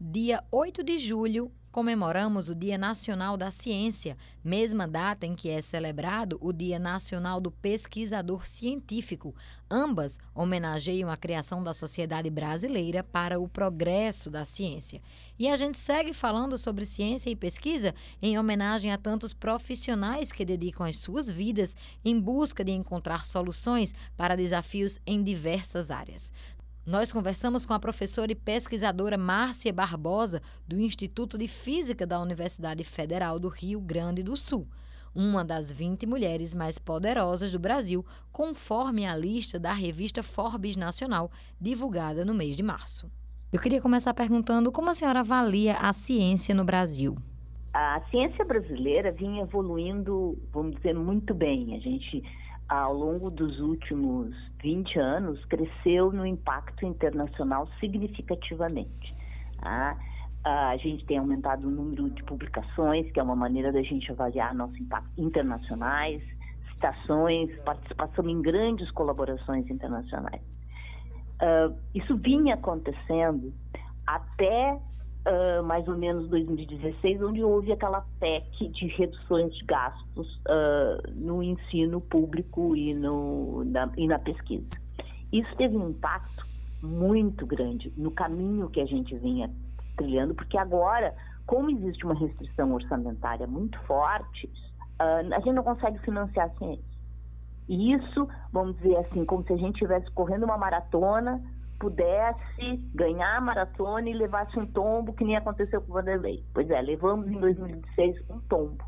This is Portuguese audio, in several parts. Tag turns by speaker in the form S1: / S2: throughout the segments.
S1: Dia 8 de julho, comemoramos o Dia Nacional da Ciência, mesma data em que é celebrado o Dia Nacional do Pesquisador Científico. Ambas homenageiam a criação da sociedade brasileira para o progresso da ciência. E a gente segue falando sobre ciência e pesquisa em homenagem a tantos profissionais que dedicam as suas vidas em busca de encontrar soluções para desafios em diversas áreas. Nós conversamos com a professora e pesquisadora Márcia Barbosa, do Instituto de Física da Universidade Federal do Rio Grande do Sul, uma das 20 mulheres mais poderosas do Brasil, conforme a lista da revista Forbes Nacional, divulgada no mês de março. Eu queria começar perguntando como a senhora avalia a ciência no Brasil.
S2: A ciência brasileira vinha evoluindo, vamos dizer, muito bem. A gente ao longo dos últimos 20 anos, cresceu no impacto internacional significativamente. Tá? A gente tem aumentado o número de publicações, que é uma maneira da gente avaliar nosso impacto internacionais, citações, participação em grandes colaborações internacionais. Uh, isso vinha acontecendo até uh, mais ou menos 2016, onde houve aquela PEC de reduções de gastos uh, no ensino público e, no, na, e na pesquisa. Isso teve um impacto muito grande no caminho que a gente vinha trilhando, porque agora, como existe uma restrição orçamentária muito forte, uh, a gente não consegue financiar a ciência. E isso, vamos dizer assim, como se a gente estivesse correndo uma maratona pudesse ganhar a maratona e levasse um tombo, que nem aconteceu com o Vanderlei. Pois é, levamos em 2016 um tombo.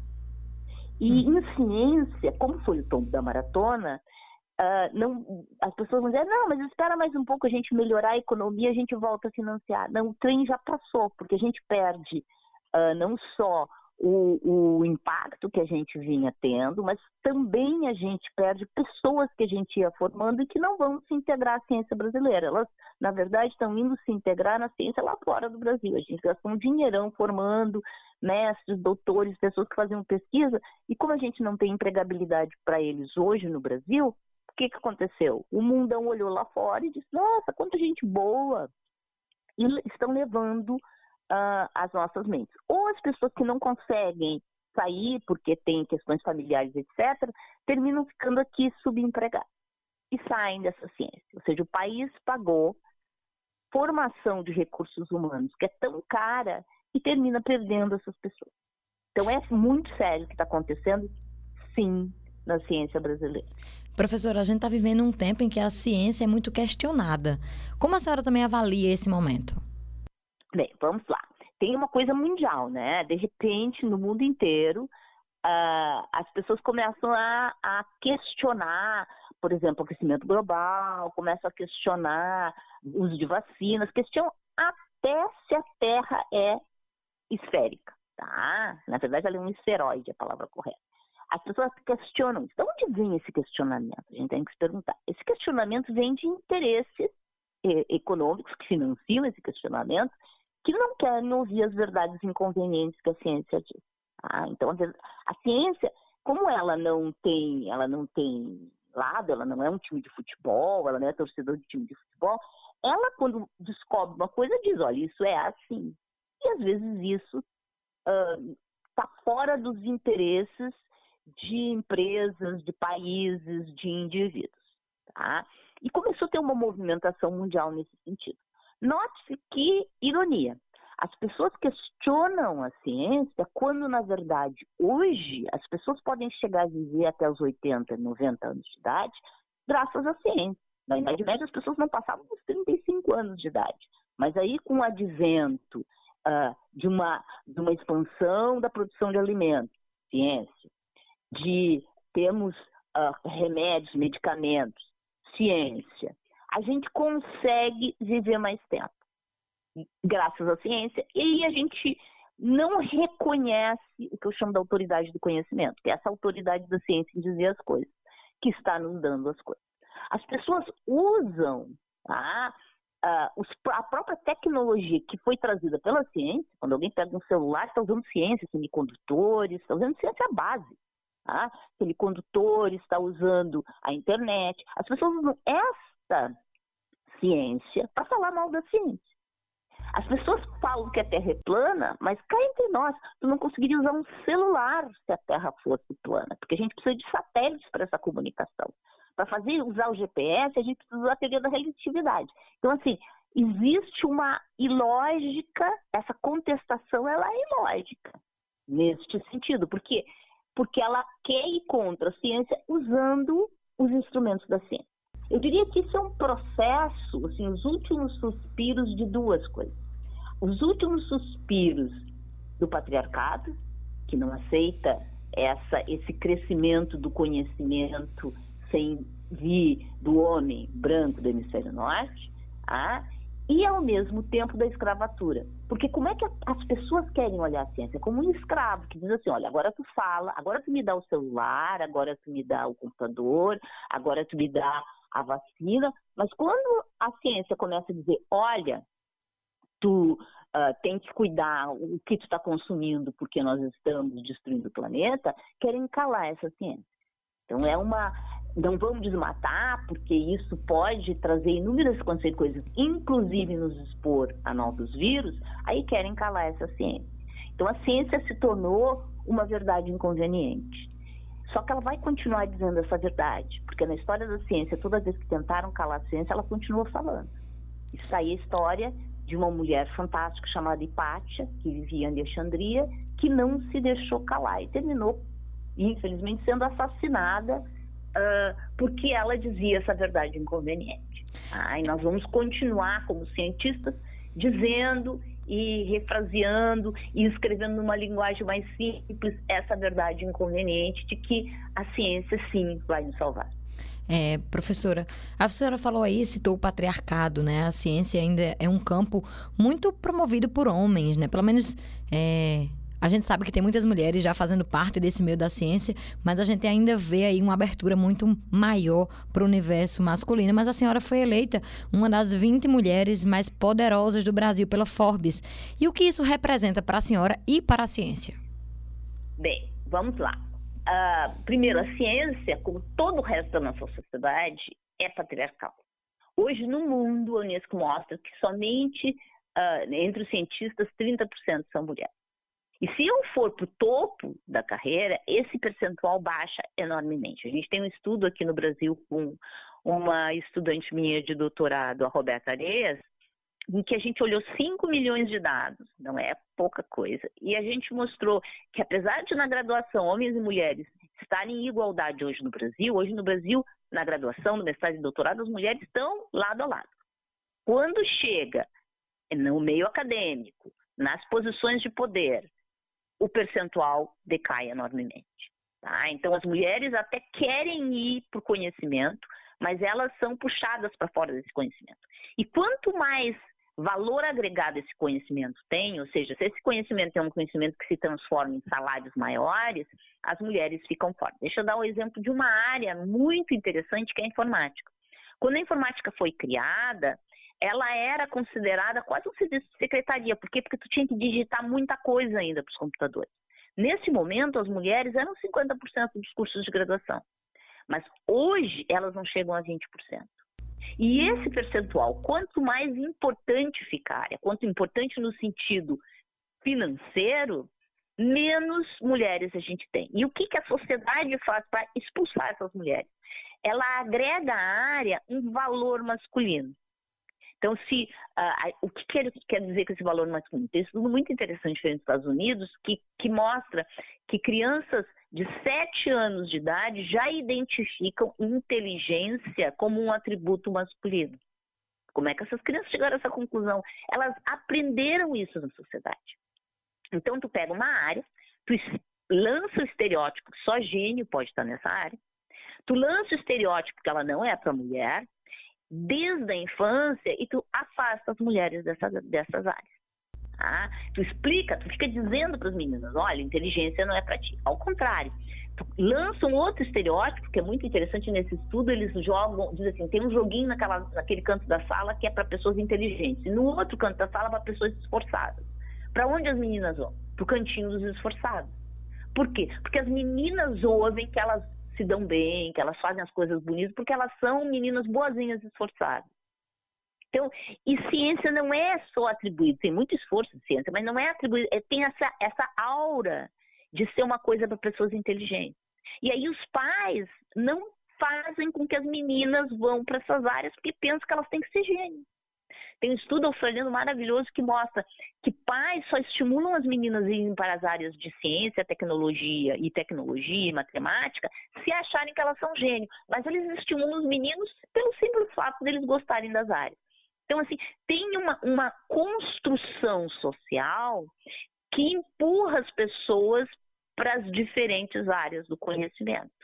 S2: E hum. em ciência, como foi o tombo da maratona, uh, não, as pessoas vão dizer, não, mas espera mais um pouco a gente melhorar a economia, a gente volta a financiar. Não, o trem já passou, porque a gente perde uh, não só o, o, impacto que a gente vinha tendo, mas também a gente perde pessoas que a gente ia formando e que não vão se integrar à ciência brasileira. Elas, na verdade, estão indo se integrar na ciência lá fora do Brasil. A gente gastou um dinheirão formando mestres, doutores, pessoas que faziam pesquisa, e como a gente não tem empregabilidade para eles hoje no Brasil, o que, que aconteceu? O mundão olhou lá fora e disse: nossa, quanta gente boa! E estão levando uh, as nossas mentes. Ou as pessoas que não conseguem sair porque têm questões familiares, etc., terminam ficando aqui subempregadas e saem dessa ciência. Ou seja, o país pagou formação de recursos humanos que é tão cara e termina perdendo essas pessoas. Então é muito sério o que está acontecendo, sim, na ciência brasileira.
S1: Professora, a gente está vivendo um tempo em que a ciência é muito questionada. Como a senhora também avalia esse momento?
S2: Bem, vamos lá. Tem uma coisa mundial, né? De repente, no mundo inteiro, uh, as pessoas começam a, a, questionar, por exemplo, o aquecimento global, começam a questionar o uso de vacinas, questionam até se a Terra é esférica, tá? Na verdade, ela é um esferoide, a palavra correta. As pessoas questionam, de onde vem esse questionamento? A gente tem que se perguntar. Esse questionamento vem de interesses econômicos que financiam esse questionamento que não querem ouvir as verdades inconvenientes que a ciência diz. Tá? Então, a ciência, como ela não tem, ela não tem lado, ela não é um time de futebol, ela não é torcedor de time de futebol, ela quando descobre uma coisa diz, olha, isso é assim. E às vezes isso está uh, fora dos interesses de empresas, de países, de indivíduos. Tá? E começou a ter uma movimentação mundial nesse sentido. Note-se que ironia. As pessoas questionam a ciência quando, na verdade, hoje as pessoas podem chegar a viver até os 80, 90 anos de idade graças à ciência. Na Idade Média, as pessoas não passavam dos 35 anos de idade. Mas aí, com o advento uh, de, uma, de uma expansão da produção de alimentos, ciência, de termos uh, remédios, medicamentos, ciência, a gente consegue viver mais tempo, graças à ciência, e a gente não reconhece o que eu chamo da autoridade do conhecimento, que é essa autoridade da ciência em dizer as coisas, que está nos dando as coisas. As pessoas usam tá, a própria tecnologia que foi trazida pela ciência, quando alguém pega um celular, está usando ciência, semicondutores, está usando ciência base. Tá? Semicondutores, está usando a internet. As pessoas usam essa ciência para falar mal da ciência. As pessoas falam que a Terra é plana, mas cá entre nós, tu não conseguiria usar um celular se a Terra fosse plana, porque a gente precisa de satélites para essa comunicação. Para fazer usar o GPS, a gente precisa usar a teoria da relatividade. Então, assim, existe uma ilógica, essa contestação ela é ilógica neste sentido. Por quê? Porque ela quer ir contra a ciência usando os instrumentos da ciência. Eu diria que isso é um processo, assim, os últimos suspiros de duas coisas. Os últimos suspiros do patriarcado, que não aceita essa, esse crescimento do conhecimento sem vir do homem branco do hemisfério norte, ah, e ao mesmo tempo da escravatura. Porque como é que as pessoas querem olhar a ciência? Como um escravo que diz assim, olha, agora tu fala, agora tu me dá o celular, agora tu me dá o computador, agora tu me dá a vacina, mas quando a ciência começa a dizer, olha, tu uh, tem que cuidar o que tu está consumindo porque nós estamos destruindo o planeta, querem calar essa ciência. Então é uma não vamos desmatar, porque isso pode trazer inúmeras consequências, inclusive nos expor a novos vírus, aí querem calar essa ciência. Então a ciência se tornou uma verdade inconveniente. Só que ela vai continuar dizendo essa verdade, porque na história da ciência, toda vez que tentaram calar a ciência, ela continua falando. Está aí a história de uma mulher fantástica chamada Hipátia, que vivia em Alexandria, que não se deixou calar e terminou, infelizmente, sendo assassinada uh, porque ela dizia essa verdade inconveniente. Ah, e nós vamos continuar, como cientistas, dizendo e refraseando e escrevendo numa linguagem mais simples essa verdade inconveniente de que a ciência sim vai nos salvar.
S1: É, professora, a senhora falou aí, citou o patriarcado, né? A ciência ainda é um campo muito promovido por homens, né? Pelo menos é, a gente sabe que tem muitas mulheres já fazendo parte desse meio da ciência, mas a gente ainda vê aí uma abertura muito maior para o universo masculino. Mas a senhora foi eleita uma das 20 mulheres mais poderosas do Brasil pela Forbes. E o que isso representa para a senhora e para a ciência?
S2: Bem, vamos lá. Uh, primeiro, a ciência, como todo o resto da nossa sociedade, é patriarcal. Hoje, no mundo, a Unesco mostra que somente uh, entre os cientistas, 30% são mulheres. E se eu for para o topo da carreira, esse percentual baixa enormemente. A gente tem um estudo aqui no Brasil com uma estudante minha de doutorado, a Roberta Areias, em que a gente olhou 5 milhões de dados, não é pouca coisa. E a gente mostrou que, apesar de na graduação homens e mulheres estarem em igualdade hoje no Brasil, hoje no Brasil, na graduação, no mestrado e doutorado, as mulheres estão lado a lado. Quando chega no meio acadêmico, nas posições de poder, o percentual decai enormemente. Tá? Então, as mulheres até querem ir para o conhecimento, mas elas são puxadas para fora desse conhecimento. E quanto mais valor agregado esse conhecimento tem, ou seja, se esse conhecimento é um conhecimento que se transforma em salários maiores, as mulheres ficam fora. Deixa eu dar um exemplo de uma área muito interessante que é a informática. Quando a informática foi criada, ela era considerada quase um serviço de secretaria. Por quê? Porque tu tinha que digitar muita coisa ainda para os computadores. Nesse momento, as mulheres eram 50% dos cursos de graduação. Mas hoje, elas não chegam a 20%. E esse percentual, quanto mais importante fica a área, quanto importante no sentido financeiro, menos mulheres a gente tem. E o que, que a sociedade faz para expulsar essas mulheres? Ela agrega à área um valor masculino. Então, se uh, o que quer, quer, dizer com esse valor masculino? Tem um estudo muito interessante nos Estados Unidos que, que mostra que crianças de 7 anos de idade já identificam inteligência como um atributo masculino. Como é que essas crianças chegaram a essa conclusão? Elas aprenderam isso na sociedade. Então, tu pega uma área, tu lança o estereótipo que só gênio pode estar nessa área, tu lança o estereótipo que ela não é para mulher, desde a infância e tu afasta as mulheres dessas, dessas áreas. Tá? Tu explica, tu fica dizendo para as meninas, olha, inteligência não é para ti. Ao contrário, tu lança um outro estereótipo que é muito interessante nesse estudo, eles jogam, diz assim, tem um joguinho naquela, naquele canto da sala que é para pessoas inteligentes, e no outro canto da sala para pessoas esforçadas. Para onde as meninas vão? Para o cantinho dos esforçados. Por quê? Porque as meninas ouvem que elas se dão bem, que elas fazem as coisas bonitas, porque elas são meninas boazinhas esforçadas. Então, e ciência não é só atribuído, tem muito esforço de ciência, mas não é atribuído, é, tem essa, essa aura de ser uma coisa para pessoas inteligentes. E aí os pais não fazem com que as meninas vão para essas áreas porque pensam que elas têm que ser gênios. Tem um estudo australiano maravilhoso que mostra que pais só estimulam as meninas a irem para as áreas de ciência, tecnologia e tecnologia e matemática se acharem que elas são gênios. Mas eles estimulam os meninos pelo simples fato deles gostarem das áreas. Então, assim, tem uma, uma construção social que empurra as pessoas para as diferentes áreas do conhecimento.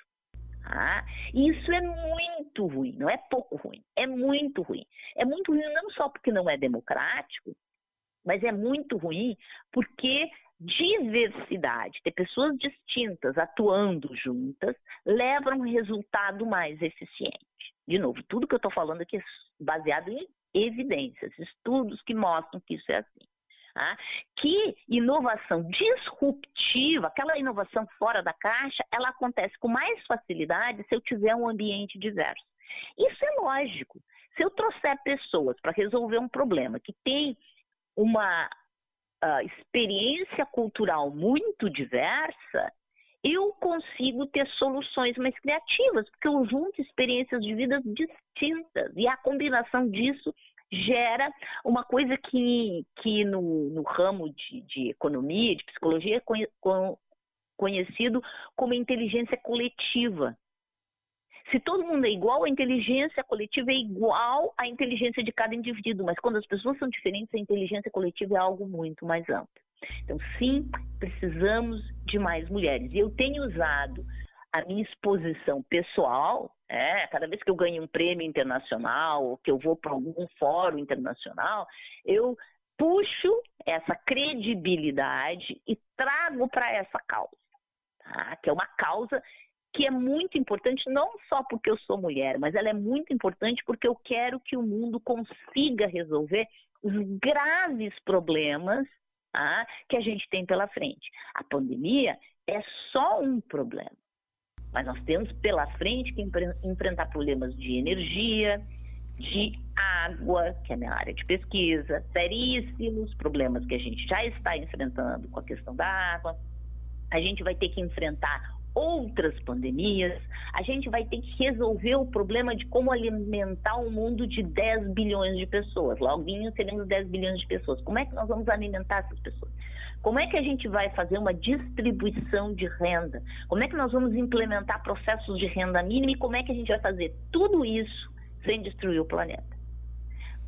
S2: Ah, isso é muito ruim, não é pouco ruim, é muito ruim. É muito ruim não só porque não é democrático, mas é muito ruim porque diversidade, ter pessoas distintas atuando juntas, leva a um resultado mais eficiente. De novo, tudo que eu estou falando aqui é baseado em evidências, estudos que mostram que isso é assim. Tá? Que inovação disruptiva, aquela inovação fora da caixa, ela acontece com mais facilidade se eu tiver um ambiente diverso. Isso é lógico. Se eu trouxer pessoas para resolver um problema que tem uma uh, experiência cultural muito diversa, eu consigo ter soluções mais criativas, porque eu junto experiências de vida distintas e a combinação disso gera uma coisa que, que no, no ramo de, de economia, de psicologia, é conhecido como inteligência coletiva. Se todo mundo é igual, a inteligência coletiva é igual à inteligência de cada indivíduo, mas quando as pessoas são diferentes, a inteligência coletiva é algo muito mais amplo. Então, sim, precisamos de mais mulheres. Eu tenho usado a minha exposição pessoal, é, cada vez que eu ganho um prêmio internacional ou que eu vou para algum fórum internacional, eu puxo essa credibilidade e trago para essa causa, tá? que é uma causa que é muito importante não só porque eu sou mulher, mas ela é muito importante porque eu quero que o mundo consiga resolver os graves problemas tá? que a gente tem pela frente. A pandemia é só um problema. Mas nós temos pela frente que enfrentar problemas de energia, de água, que é minha área de pesquisa, seríssimos problemas que a gente já está enfrentando com a questão da água. A gente vai ter que enfrentar outras pandemias, a gente vai ter que resolver o problema de como alimentar um mundo de 10 bilhões de pessoas. Logo seremos 10 bilhões de pessoas. Como é que nós vamos alimentar essas pessoas? Como é que a gente vai fazer uma distribuição de renda? Como é que nós vamos implementar processos de renda mínima e como é que a gente vai fazer tudo isso sem destruir o planeta?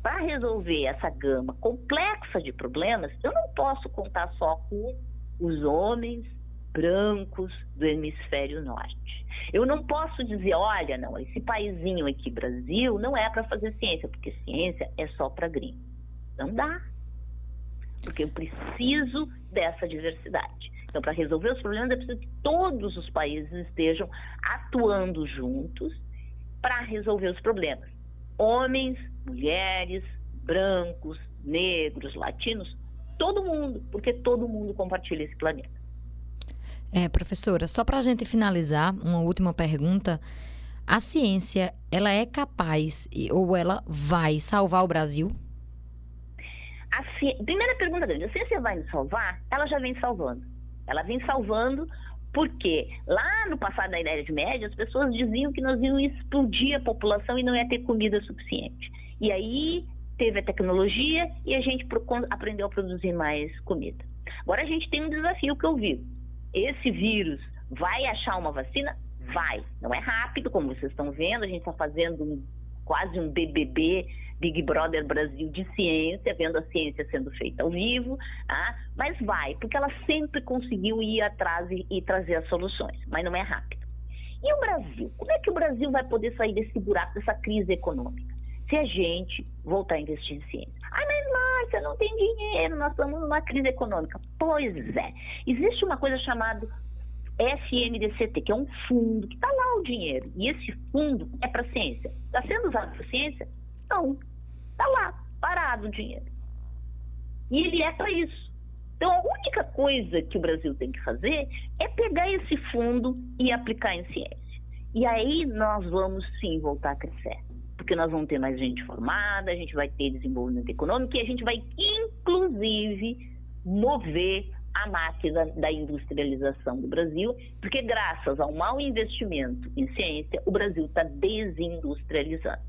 S2: Para resolver essa gama complexa de problemas, eu não posso contar só com os homens brancos do hemisfério norte. Eu não posso dizer, olha, não, esse paizinho aqui, Brasil, não é para fazer ciência, porque ciência é só para gringo. Não dá porque eu preciso dessa diversidade. Então, para resolver os problemas, é preciso que todos os países estejam atuando juntos para resolver os problemas. Homens, mulheres, brancos, negros, latinos, todo mundo, porque todo mundo compartilha esse planeta.
S1: É, professora, só para a gente finalizar, uma última pergunta. A ciência, ela é capaz ou ela vai salvar o Brasil?
S2: A ci... Primeira pergunta grande, a ciência vai nos salvar? Ela já vem salvando. Ela vem salvando porque lá no passado da Idade Média, as pessoas diziam que nós íamos explodir a população e não ia ter comida suficiente. E aí teve a tecnologia e a gente aprendeu a produzir mais comida. Agora a gente tem um desafio que eu vi. Esse vírus vai achar uma vacina? Vai. Não é rápido, como vocês estão vendo, a gente está fazendo um, quase um BBB Big Brother Brasil de ciência, vendo a ciência sendo feita ao vivo, tá? mas vai, porque ela sempre conseguiu ir atrás e, e trazer as soluções, mas não é rápido. E o Brasil? Como é que o Brasil vai poder sair desse buraco, dessa crise econômica? Se a gente voltar a investir em ciência. Ah, mas Márcia, não tem dinheiro, nós estamos numa crise econômica. Pois é. Existe uma coisa chamada FNDCT, que é um fundo, que está lá o dinheiro. E esse fundo é para ciência. Está sendo usado para ciência? Não. Está lá, parado o dinheiro. E ele é para isso. Então, a única coisa que o Brasil tem que fazer é pegar esse fundo e aplicar em ciência. E aí nós vamos sim voltar a crescer. Porque nós vamos ter mais gente formada, a gente vai ter desenvolvimento econômico e a gente vai, inclusive, mover a máquina da industrialização do Brasil, porque graças ao mau investimento em ciência, o Brasil está desindustrializando.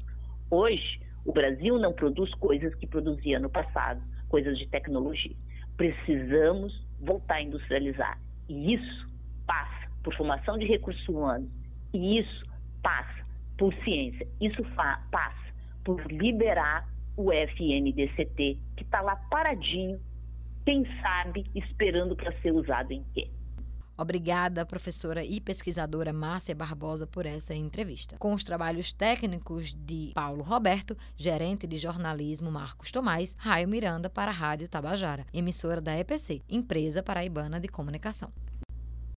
S2: Hoje, o Brasil não produz coisas que produzia no passado, coisas de tecnologia. Precisamos voltar a industrializar. E isso passa por formação de recursos humanos, e isso passa por ciência, isso passa por liberar o FNDCT, que está lá paradinho, quem sabe, esperando para ser usado em quê.
S1: Obrigada, professora e pesquisadora Márcia Barbosa, por essa entrevista. Com os trabalhos técnicos de Paulo Roberto, gerente de jornalismo Marcos Tomás, Raio Miranda para a Rádio Tabajara, emissora da EPC, Empresa Paraibana de Comunicação.